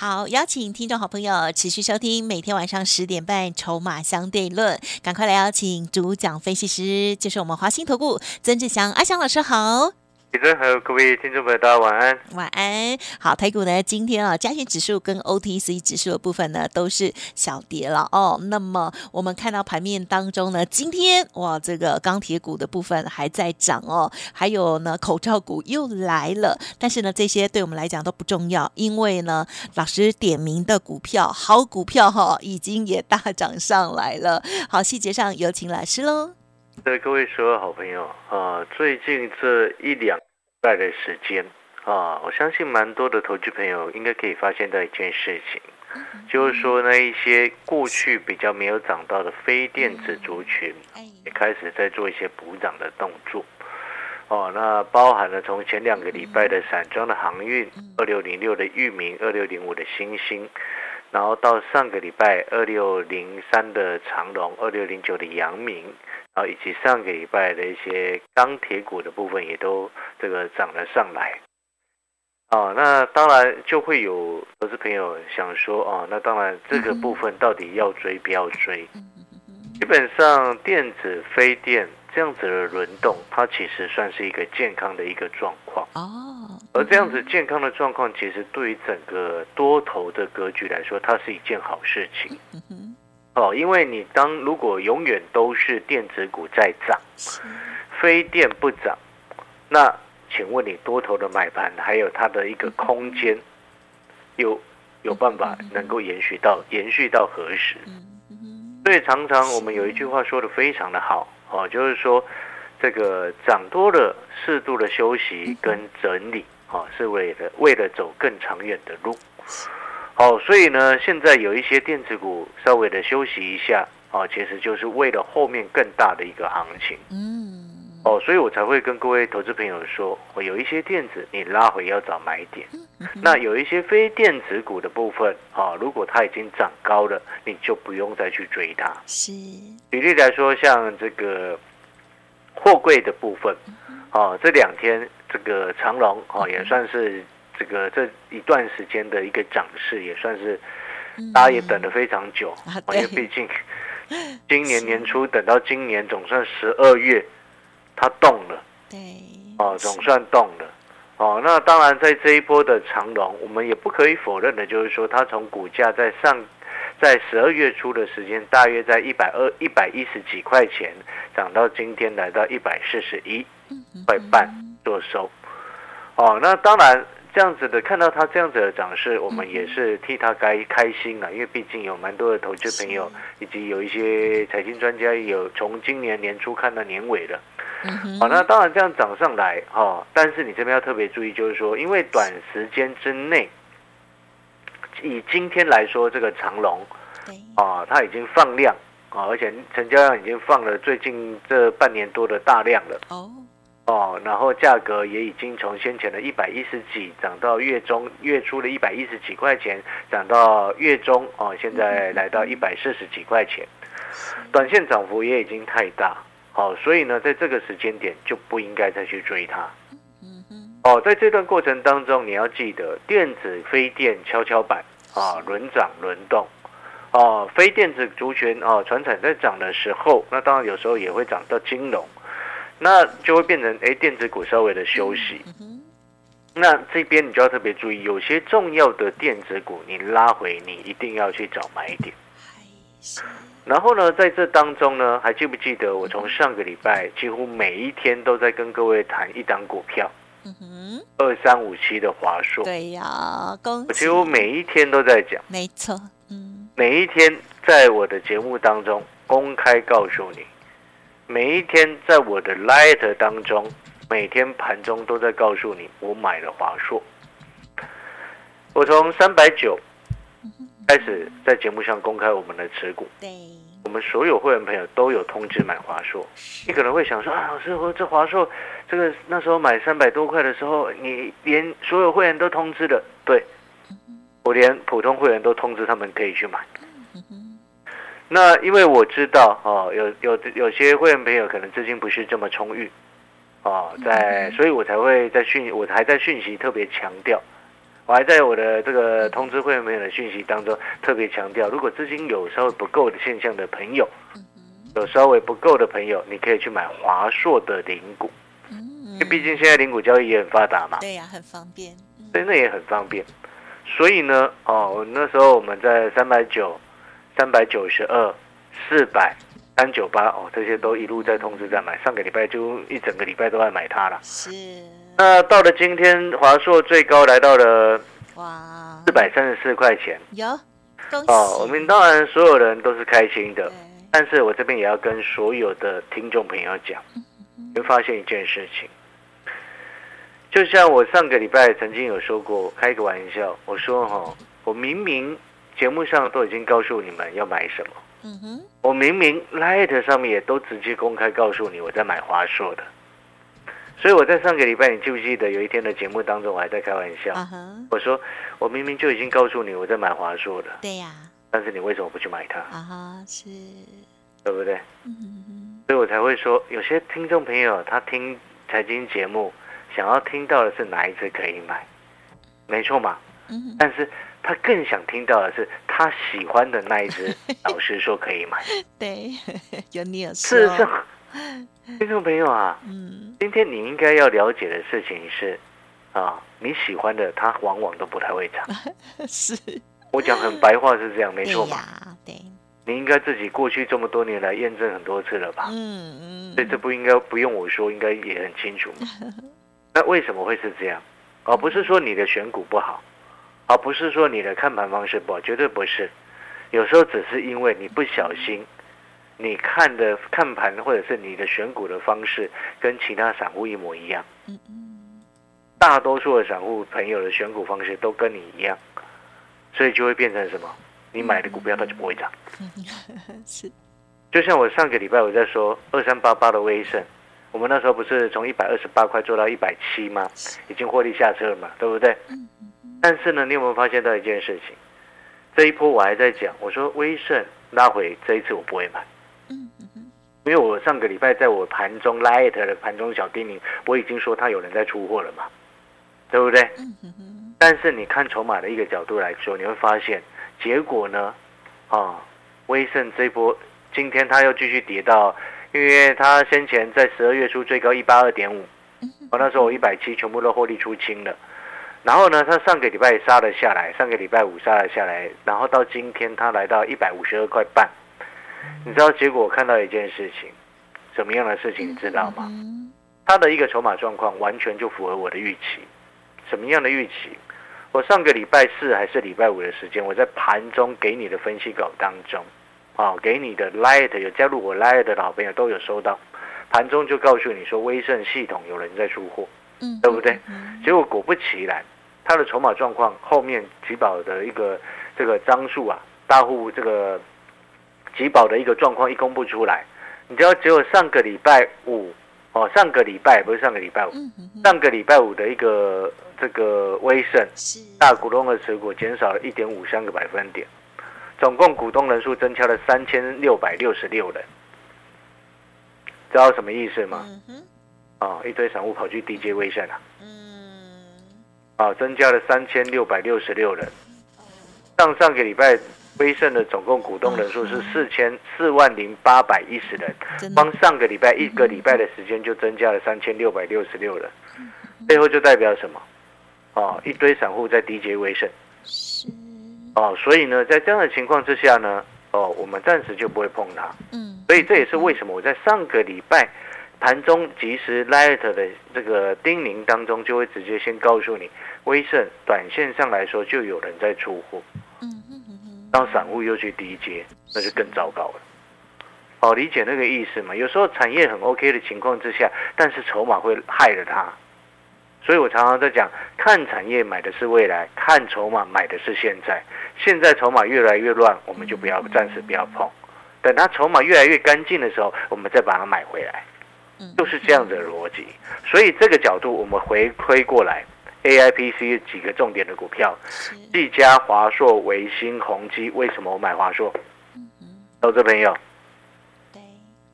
好，邀请听众好朋友持续收听每天晚上十点半《筹码相对论》，赶快来邀请主讲分析师，就是我们华兴投顾曾志祥阿祥老师好。李真还有各位听众朋友，大家晚安。晚安。好，台股呢，今天啊，加权指数跟 OTC 指数的部分呢，都是小跌了哦。那么我们看到盘面当中呢，今天哇，这个钢铁股的部分还在涨哦，还有呢，口罩股又来了。但是呢，这些对我们来讲都不重要，因为呢，老师点名的股票，好股票哈，已经也大涨上来了。好，细节上有请老师喽。对各位所有好朋友啊，最近这一两拜的时间啊，我相信蛮多的投资朋友应该可以发现到一件事情，就是说那一些过去比较没有涨到的非电子族群，也开始在做一些补涨的动作。哦，那包含了从前两个礼拜的散装的航运，二六零六的域名，二六零五的星星。然后到上个礼拜二六零三的长隆，二六零九的阳明，然后以及上个礼拜的一些钢铁股的部分也都这个涨了上来。哦，那当然就会有投资朋友想说，哦，那当然这个部分到底要追不要追？基本上电子、非电这样子的轮动，它其实算是一个健康的一个状况。哦。而这样子健康的状况，其实对于整个多头的格局来说，它是一件好事情。哦，因为你当如果永远都是电子股在涨，非电不涨，那请问你多头的买盘还有它的一个空间，有有办法能够延续到延续到何时？所以常常我们有一句话说的非常的好，哦，就是说这个涨多了，适度的休息跟整理。哦，是为了为了走更长远的路。好，所以呢，现在有一些电子股稍微的休息一下，啊，其实就是为了后面更大的一个行情。嗯。哦，所以我才会跟各位投资朋友说，我有一些电子你拉回要找买点。那有一些非电子股的部分，啊，如果它已经涨高了，你就不用再去追它。是。举例来说，像这个货柜的部分，啊，这两天。这个长龙哦，也算是这个这一段时间的一个涨势，也算是大家也等了非常久，因为毕竟 今年年初等到今年总算十二月，它动了，对，哦，总算动了，哦，那当然在这一波的长龙，我们也不可以否认的，就是说它从股价在上在十二月初的时间，大约在一百二一百一十几块钱，涨到今天来到一百四十一块半。做收，哦，那当然这样子的，看到他这样子的涨势，我们也是替他该开心了，因为毕竟有蛮多的投资朋友，以及有一些财经专家有从今年年初看到年尾的，好，那当然这样涨上来，哈，但是你这边要特别注意，就是说，因为短时间之内，以今天来说，这个长龙，啊，它已经放量啊，而且成交量已经放了最近这半年多的大量了，哦。哦，然后价格也已经从先前的一百一十几涨到月中月初的一百一十几块钱，涨到月中哦，现在来到一百四十几块钱，短线涨幅也已经太大，好，所以呢，在这个时间点就不应该再去追它。哦，在这段过程当中，你要记得电子非电跷跷板啊，轮涨轮动，哦，非电子族群哦，船产在涨的时候，那当然有时候也会涨到金融。那就会变成哎，电子股稍微的休息。那这边你就要特别注意，有些重要的电子股，你拉回，你一定要去找买点。然后呢，在这当中呢，还记不记得我从上个礼拜几乎每一天都在跟各位谈一档股票，二三五七的华硕。对呀，我几乎每一天都在讲，没错，嗯，每一天在我的节目当中公开告诉你。每一天在我的 Light 当中，每天盘中都在告诉你，我买了华硕。我从三百九开始在节目上公开我们的持股，对，我们所有会员朋友都有通知买华硕。你可能会想说啊，老师，我这华硕这个那时候买三百多块的时候，你连所有会员都通知了，对，我连普通会员都通知他们可以去买。那因为我知道哦，有有有些会员朋友可能资金不是这么充裕，哦，在，所以我才会在讯，我还在讯息特别强调，我还在我的这个通知会员朋友的讯息当中特别强调，如果资金有稍微不够的现象的朋友，有稍微不够的朋友，你可以去买华硕的零股，因为毕竟现在零股交易也很发达嘛，对呀，很方便，对，那也很方便，所以呢，哦，那时候我们在三百九。三百九十二、四百、三九八哦，这些都一路在通知在买。上个礼拜就一整个礼拜都在买它了。是。那到了今天，华硕最高来到了哇四百三十四块钱。有，恭喜。哦，我们当然所有人都是开心的，但是我这边也要跟所有的听众朋友讲，你会发现一件事情，就像我上个礼拜曾经有说过，开个玩笑，我说哈，我明明。节目上都已经告诉你们要买什么，嗯哼，我明明 Light 上面也都直接公开告诉你我在买华硕的，所以我在上个礼拜，你记不记得有一天的节目当中，我还在开玩笑，我说我明明就已经告诉你我在买华硕的，对呀，但是你为什么不去买它？啊哈，是，对不对？所以我才会说，有些听众朋友他听财经节目，想要听到的是哪一只可以买，没错嘛，嗯，但是。他更想听到的是他喜欢的那一只，老师说可以买。对，有你有事实上，听众朋友啊，嗯，今天你应该要了解的事情是，啊，你喜欢的他往往都不太会涨。是，我讲很白话是这样，没错嘛。对，你应该自己过去这么多年来验证很多次了吧？嗯嗯。所以这不应该不用我说，应该也很清楚嘛。那为什么会是这样？而不是说你的选股不好。而不是说你的看盘方式不好，绝对不是。有时候只是因为你不小心，你看的看盘或者是你的选股的方式跟其他散户一模一样。大多数的散户朋友的选股方式都跟你一样，所以就会变成什么？你买的股票它就不会涨。是。就像我上个礼拜我在说二三八八的威盛，我们那时候不是从一百二十八块做到一百七吗？已经获利下车了嘛，对不对？但是呢，你有没有发现到一件事情？这一波我还在讲，我说威盛拉回这一次我不会买，因为我上个礼拜在我盘中 light 的盘中小叮咛，我已经说他有人在出货了嘛，对不对？但是你看筹码的一个角度来说，你会发现结果呢，啊，威盛这波今天它又继续跌到，因为它先前在十二月初最高一八二点五，我那时候我一百七全部都获利出清了。然后呢，它上个礼拜杀了下来，上个礼拜五杀了下来，然后到今天它来到一百五十二块半。你知道结果？我看到一件事情，什么样的事情你知道吗？它的一个筹码状况完全就符合我的预期。什么样的预期？我上个礼拜四还是礼拜五的时间，我在盘中给你的分析稿当中，啊，给你的 Light 有加入我 Light 的老朋友都有收到，盘中就告诉你说，威盛系统有人在出货，嗯，对不对？结果果不其然。它的筹码状况后面集保的一个这个张数啊，大户这个集保的一个状况一公布出来，你知道只有上个礼拜五哦，上个礼拜不是上个礼拜五，上个礼拜五的一个这个威盛大股东的持股减少了一点五三个百分点，总共股东人数增加了三千六百六十六人，知道什么意思吗？哦，一堆散户跑去 DJ 威盛啊。啊，增加了三千六百六十六人。上上个礼拜，威盛的总共股东人数是四千四万零八百一十人，光上个礼拜一个礼拜的时间就增加了三千六百六十六人。背后就代表什么？啊，一堆散户在低阶威盛。是。哦，所以呢，在这样的情况之下呢，哦，我们暂时就不会碰它。嗯。所以这也是为什么我在上个礼拜。盘中及时 light 的这个叮咛当中，就会直接先告诉你，威盛短线上来说就有人在出货，嗯嗯嗯，当散户又去低接，那就更糟糕了。哦，理解那个意思嘛？有时候产业很 OK 的情况之下，但是筹码会害了它，所以我常常在讲，看产业买的是未来，看筹码买的是现在。现在筹码越来越乱，我们就不要暂时不要碰。等它筹码越来越干净的时候，我们再把它买回来，嗯就是这样子的逻辑。所以这个角度，我们回推过来，AIPC 几个重点的股票，是。技嘉、华硕、维新、宏基，为什么我买华硕？投资朋友，对。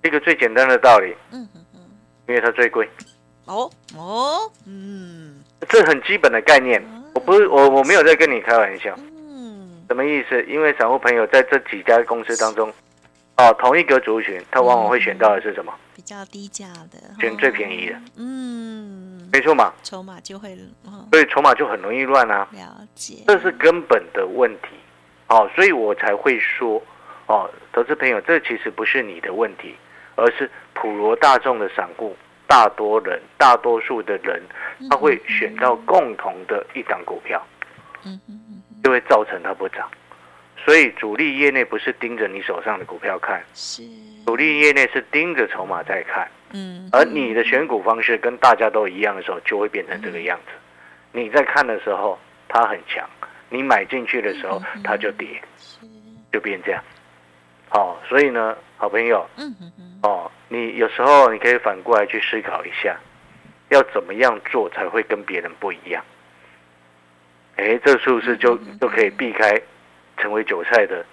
一个最简单的道理，嗯嗯嗯因为它最贵，哦哦嗯。这很基本的概念。我不是我我没有在跟你开玩笑，嗯。什么意思？因为散户朋友在这几家公司当中，哦，同一个族群，他往往会选到的是什么？比较低价的选最便宜的。哦嗯。没错嘛，筹码就会哦。所以筹码就很容易乱啊，了解。这是根本的问题。哦，所以我才会说，哦，投资朋友，这其实不是你的问题，而是普罗大众的散户，大多人，大多数的人，他会选到共同的一档股票，嗯嗯嗯嗯。就会造成它不涨。所以主力业内不是盯着你手上的股票看，是。主力业内是盯着筹码在看，嗯。而你的选股方式跟大家都一样的时候，就会变成这个样子。你在看的时候，它很强；你买进去的时候，它就跌，就变这样。好、所以呢，好朋友嗯嗯嗯。哦，你有时候你可以反过来去思考一下，要怎么样做才会跟别人不一样？哎，这是不是就就可以避开成为韭菜的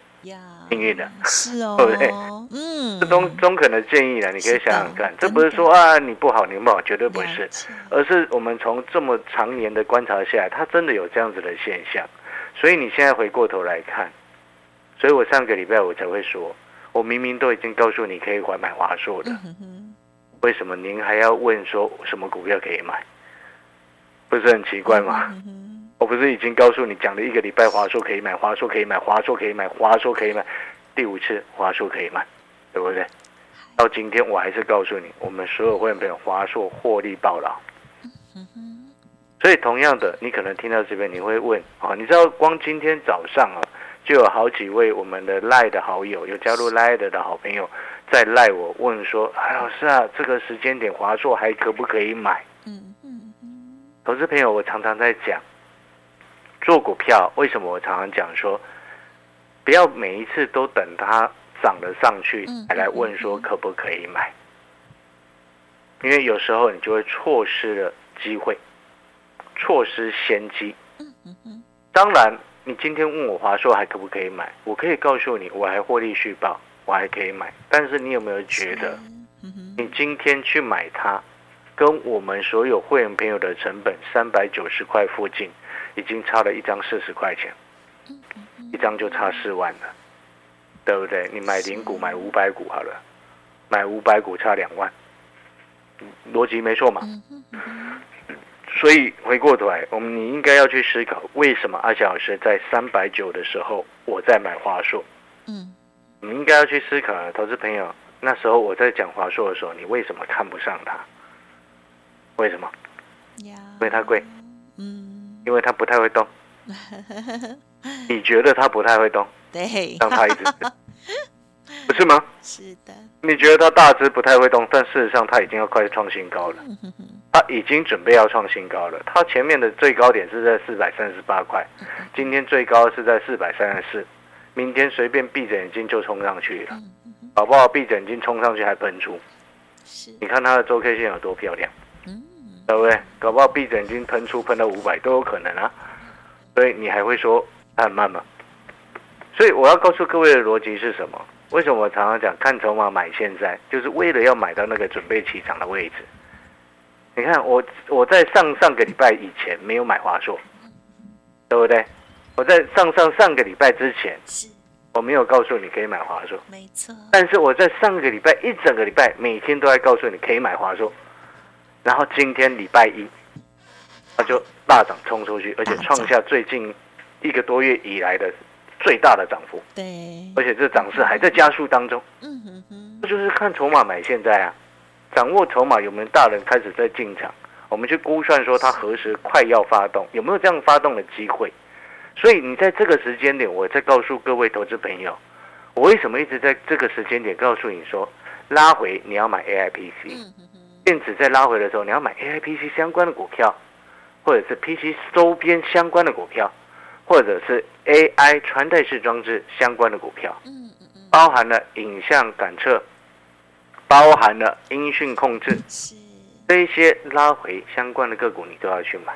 命运的是哦。对。不对嗯。这中中肯的建议呢？你可以想想看，这不是说啊你不好你不好，绝对不是。而是我们从这么常年的观察下来，它真的有这样子的现象。所以你现在回过头来看，所以我上个礼拜我才会说，我明明都已经告诉你可以还买华硕的嗯，哼哼。为什么您还要问说什么股票可以买？不是很奇怪吗？嗯哼我不是已经告诉你讲了一个礼拜华硕可以买，华硕可以买，华硕可以买，华硕可以买，第五次华硕可以买，对不对？到今天我还是告诉你，我们所有会员朋友华硕获利爆牢。嗯哼所以同样的，你可能听到这边，你会问啊，你知道光今天早上啊，就有好几位我们的赖的好友，有加入赖的的好朋友，在赖我问说，哎，老师啊，这个时间点华硕还可不可以买？嗯嗯嗯投资朋友，我常常在讲，做股票为什么我常常讲说，不要每一次都等它涨了上去嗯才来问说可不可以买，因为有时候你就会错失了机会，错失先机。当然，你今天问我华硕还可不可以买，我可以告诉你，我还获利续报，我还可以买。但是你有没有觉得，你今天去买它，跟我们所有会员朋友的成本三百九十块附近，已经差了一张四十块钱，一张就差四万了，对不对？你买零股买五百股好了，买五百股差两万，逻辑没错嘛？所以回过头来，我们你应该要去思考，为什么阿翔老师在三百九的时候我在买华硕？嗯你应该要去思考啊，投资朋友，那时候我在讲华硕的时候，你为什么看不上它？为什么？因为它贵，嗯因为它不太会动。你觉得它不太会动，对。让它一直。涨，不是吗？是的。你觉得它大只不太会动，但事实上它已经要快创新高了，嗯哼哼。它已经准备要创新高了。它前面的最高点是在四百三十八块，今天最高是在四百三十四，明天随便闭着眼睛就冲上去了，嗯嗯哼。好不好？闭着眼睛冲上去还喷出，是。你看它的周 K 线有多漂亮，嗯对不对？搞不好闭着眼睛喷出喷到五百都有可能啊，所以你还会说它很慢吗？所以我要告诉各位的逻辑是什么？为什么我常常讲看筹码买现在，就是为了要买到那个准备起涨的位置。你看我我在上上个礼拜以前没有买华硕，对不对？我在上上上个礼拜之前，我没有告诉你可以买华硕，没错但是我在上个礼拜一整个礼拜每天都在告诉你可以买华硕，然后今天礼拜一，它就大涨冲出去，而且创下最近一个多月以来的最大的涨幅，对。而且这涨势还在加速当中。嗯哼哼。这就是看筹码买现在啊，掌握筹码有没有大人开始在进场，我们去估算说它何时快要发动，有没有这样发动的机会。所以你在这个时间点，我在告诉各位投资朋友，我为什么一直在这个时间点告诉你说，拉回你要买 AIPC，电子在拉回的时候，你要买 AIPC 相关的股票，或者是 PC 周边相关的股票，或者是 AI 穿戴式装置相关的股票。嗯嗯嗯包含了影像感测，包含了音讯控制，是，这些拉回相关的个股你都要去买。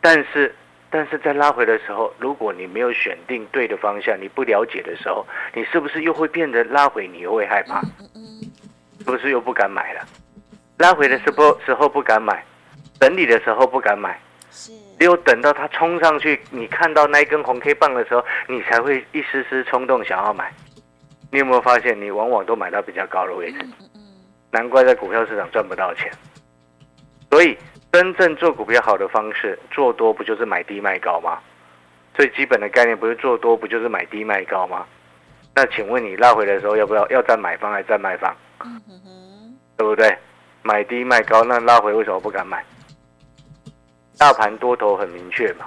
但是，但是在拉回的时候，如果你没有选定对的方向，你不了解的时候，你是不是又会变得拉回，你又会害怕，是不是又不敢买了？拉回的时候时候不敢买，整理的时候不敢买，是，只有等到它冲上去，你看到那一根红 K 棒的时候，你才会一丝丝冲动想要买。你有没有发现，你往往都买到比较高的位置？难怪在股票市场赚不到钱。所以，真正做股票好的方式，做多不就是买低卖高吗？最基本的概念不是做多不就是买低卖高吗？那请问你拉回的时候要不要要站买方还是站卖方？对不对？买低卖高，那拉回为什么不敢买？大盘多头很明确嘛，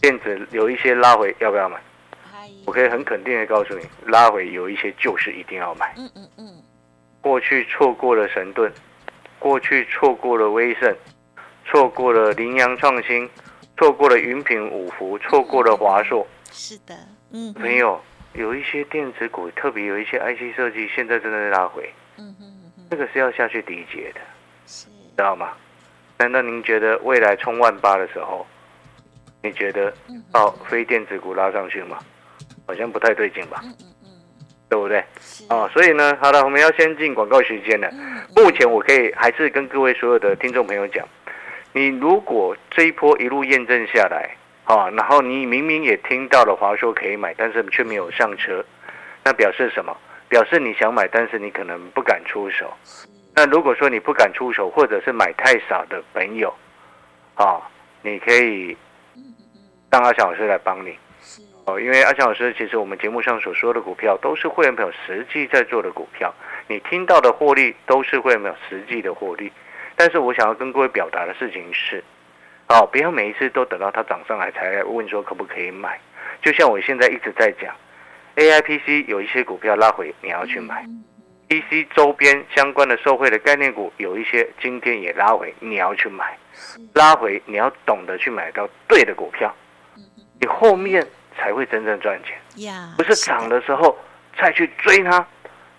电子有一些拉回，要不要买？我可以很肯定的告诉你，拉回有一些就是一定要买。嗯嗯嗯，过去错过了神盾，过去错过了威盛，错过了羚羊创新，错过了云品五福，错过了华硕。是的，嗯，朋，友，有一些电子股，特别有一些 IC 设计，现在真的是拉回，这个是要下去理解的，是，知道吗？难道您觉得未来冲万八的时候，你觉得哦非电子股拉上去吗？好像不太对劲吧，对不对？是，啊、所以呢，好了，我们要先进广告时间了。嗯，目前我可以还是跟各位所有的听众朋友讲，你如果这一波一路验证下来，啊，然后你明明也听到了华硕可以买，但是却没有上车，那表示什么？表示你想买，但是你可能不敢出手。那如果说你不敢出手，或者是买太少的朋友，啊，你可以，让阿强老师来帮你，哦，因为阿强老师其实我们节目上所说的股票都是会员朋友实际在做的股票，你听到的获利都是会员朋友实际的获利。但是我想要跟各位表达的事情是，哦，不要每一次都等到它涨上来才问说可不可以买。就像我现在一直在讲，AIPC 有一些股票拉回，你要去买。嗯 PC 周边相关的受惠的概念股有一些今天也拉回，你要去买。拉回你要懂得去买到对的股票，你后面才会真正赚钱。不是涨的时候再去追它，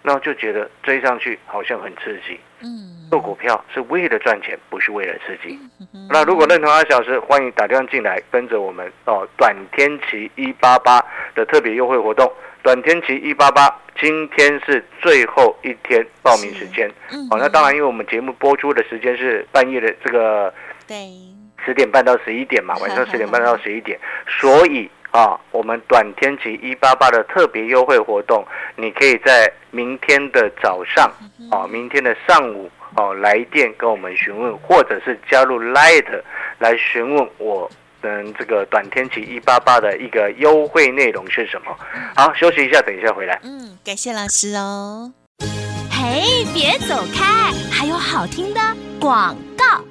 然后就觉得追上去好像很刺激。嗯，做股票是为了赚钱，不是为了刺激。嗯那如果认同阿小时，欢迎打电话进来，跟着我们哦，短天期一八八的特别优惠活动。短天期一八八，今天是最后一天报名时间。嗯哦，那当然，因为我们节目播出的时间是半夜的这个对，十点半到十一点嘛，晚上十点半到十一点，所以啊，我们短天期一八八的特别优惠活动，你可以在明天的早上啊，明天的上午哦、来电跟我们询问，或者是加入 Light 来询问我们这个短天期一八八的一个优惠内容是什么。好，休息一下，等一下回来。嗯，感谢老师哦。嘿，别走开，还有好听的广告。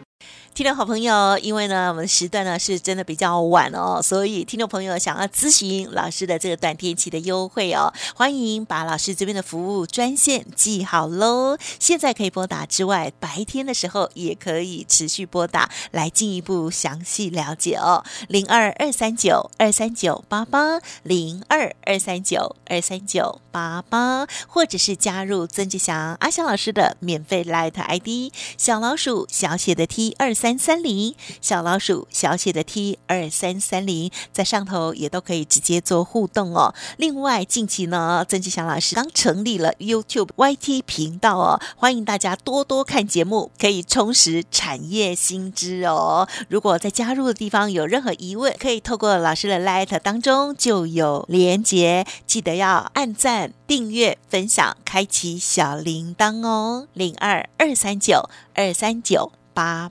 听众好朋友，因为呢，我们时段呢是真的比较晚哦，所以听众朋友想要咨询老师的这个短天期的优惠哦，欢迎把老师这边的服务专线记好喽。现在可以拨打之外，白天的时候也可以持续拨打来进一步详细了解哦。零二二三九二三九八八零二二三九二三九八八，或者是加入曾志祥阿翔老师的免费 Light ID 小老鼠小写的 T 二三三零，小老鼠小写的 T 二三三零，在上头也都可以直接做互动哦。另外，近期呢，曾志祥老师刚成立了 YouTube YT 频道哦，欢迎大家多多看节目，可以充实产业新知哦。如果在加入的地方有任何疑问，可以透过老师的 Light 当中就有连结，记得要按赞、订阅、分享、开启小铃铛哦。零二二三九二三九八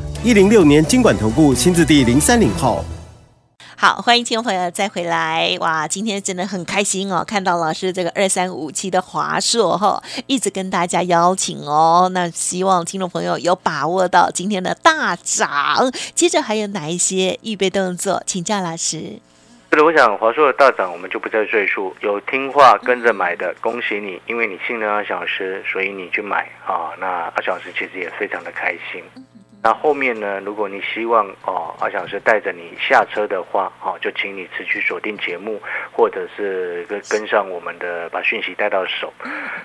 一零六年经管投顾新字第零三零号。好，欢迎听众朋友再回来哇！今天真的很开心哦，看到老师这个二三五七的华硕哈，一直跟大家邀请哦。那希望听众朋友有把握到今天的大涨。接着还有哪一些预备动作？请教老师。是的，我想华硕的大涨我们就不再赘述。有听话跟着买的，恭喜你，因为你信任阿小时，所以你去买啊。那阿小时其实也非常的开心。那后面呢？如果你希望哦，阿翔是带着你下车的话，哦，就请你持续锁定节目，或者是跟跟上我们的，把讯息带到手。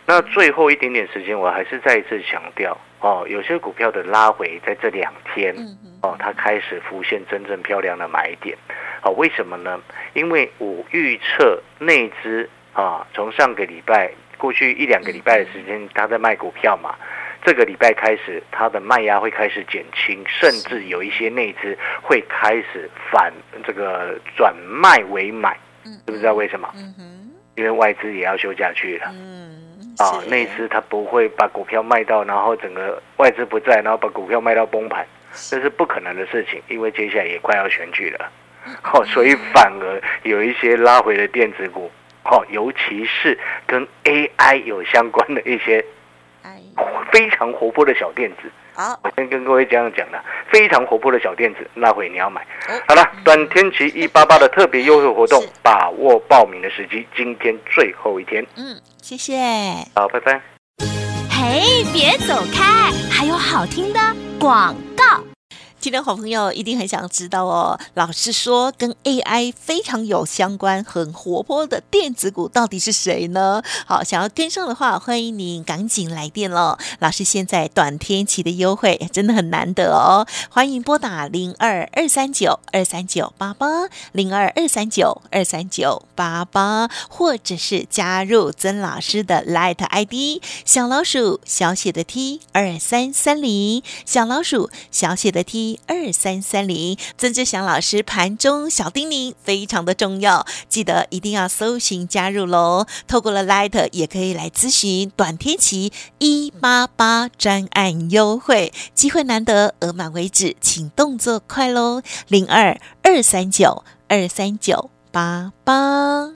那最后一点点时间，我还是再一次强调哦，有些股票的拉回在这两天哦，它开始浮现真正漂亮的买点。好，为什么呢？因为我预测内资啊，从上个礼拜过去一两个礼拜的时间，他在卖股票嘛。这个礼拜开始，它的卖压会开始减轻，甚至有一些内资会开始反这个转卖为买，知不知道为什么？因为外资也要休假去了。啊，内资他不会把股票卖到，然后整个外资不在，然后把股票卖到崩盘，这是不可能的事情，因为接下来也快要选举了。好，所以反而有一些拉回的电子股，好，尤其是跟 AI 有相关的一些。非常活泼的小电子，好，我先跟各位这样讲的，非常活泼的小电子，那会你要买。好了，短天期一八八的特别优惠活动，把握报名的时机，今天最后一天。嗯，谢谢。好，拜拜。嘿，别走开，还有好听的广告。今天好朋友一定很想知道哦。老师说，跟 AI 非常有相关、很活泼的电子股到底是谁呢？好，想要跟上的话，欢迎您赶紧来电喽。老师现在短天期的优惠真的很难得哦，欢迎拨打零二二三九二三九八八零二二三九二三九八八，或者是加入曾老师的 Light ID 小老鼠小写的 T 二三三零小老鼠小写的 T。二三三零，曾志祥老师盘中小叮咛非常的重要，记得一定要搜寻加入喽。透过了 Light 也可以来咨询短天期一八八专案优惠，机会难得，额满为止，请动作快喽！零二二三九二三九八八。